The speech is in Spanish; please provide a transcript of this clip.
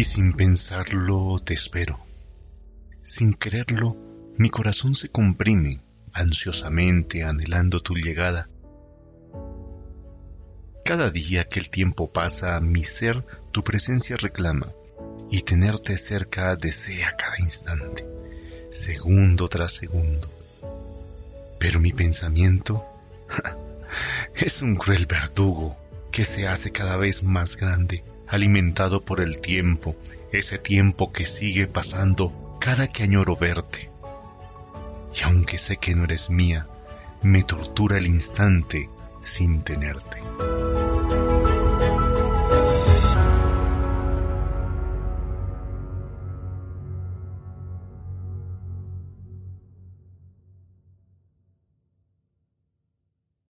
y sin pensarlo te espero. Sin quererlo, mi corazón se comprime, ansiosamente anhelando tu llegada. Cada día que el tiempo pasa, mi ser tu presencia reclama, y tenerte cerca desea cada instante, segundo tras segundo. Pero mi pensamiento es un cruel verdugo que se hace cada vez más grande, alimentado por el tiempo, ese tiempo que sigue pasando cada que añoro verte. Y aunque sé que no eres mía, me tortura el instante sin tenerte.